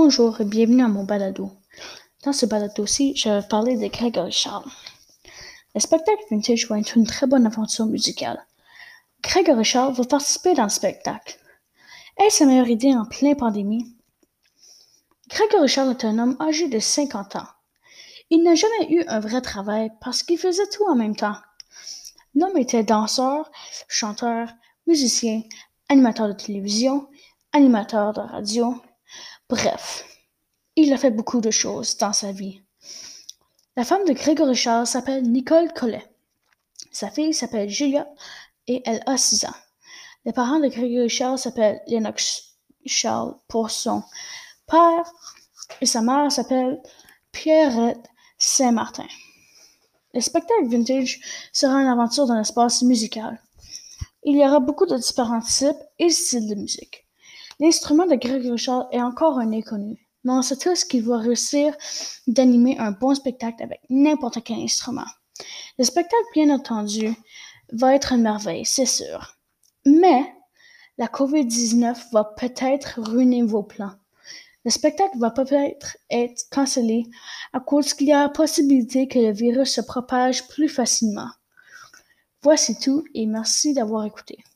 Bonjour et bienvenue à mon balado. Dans ce balado-ci, je vais parler de Grégory Charles. Le spectacle vintage va être une très bonne aventure musicale. Grégory Charles va participer dans le spectacle. Est-ce la meilleure idée en pleine pandémie? Grégory Charles est un homme âgé de 50 ans. Il n'a jamais eu un vrai travail parce qu'il faisait tout en même temps. L'homme était danseur, chanteur, musicien, animateur de télévision, animateur de radio. Bref, il a fait beaucoup de choses dans sa vie. La femme de Grégory Charles s'appelle Nicole Collet. Sa fille s'appelle Julia et elle a 6 ans. Les parents de Grégory Charles s'appellent Lennox Charles pour son père et sa mère s'appelle Pierrette Saint-Martin. Le spectacle vintage sera une aventure d'un espace musical. Il y aura beaucoup de différents types et styles de musique. L'instrument de Gregory Charles est encore un inconnu, mais on sait tous qu'il va réussir d'animer un bon spectacle avec n'importe quel instrument. Le spectacle, bien entendu, va être une merveille, c'est sûr. Mais la COVID-19 va peut-être ruiner vos plans. Le spectacle va peut-être être cancellé à cause qu'il y a la possibilité que le virus se propage plus facilement. Voici tout et merci d'avoir écouté.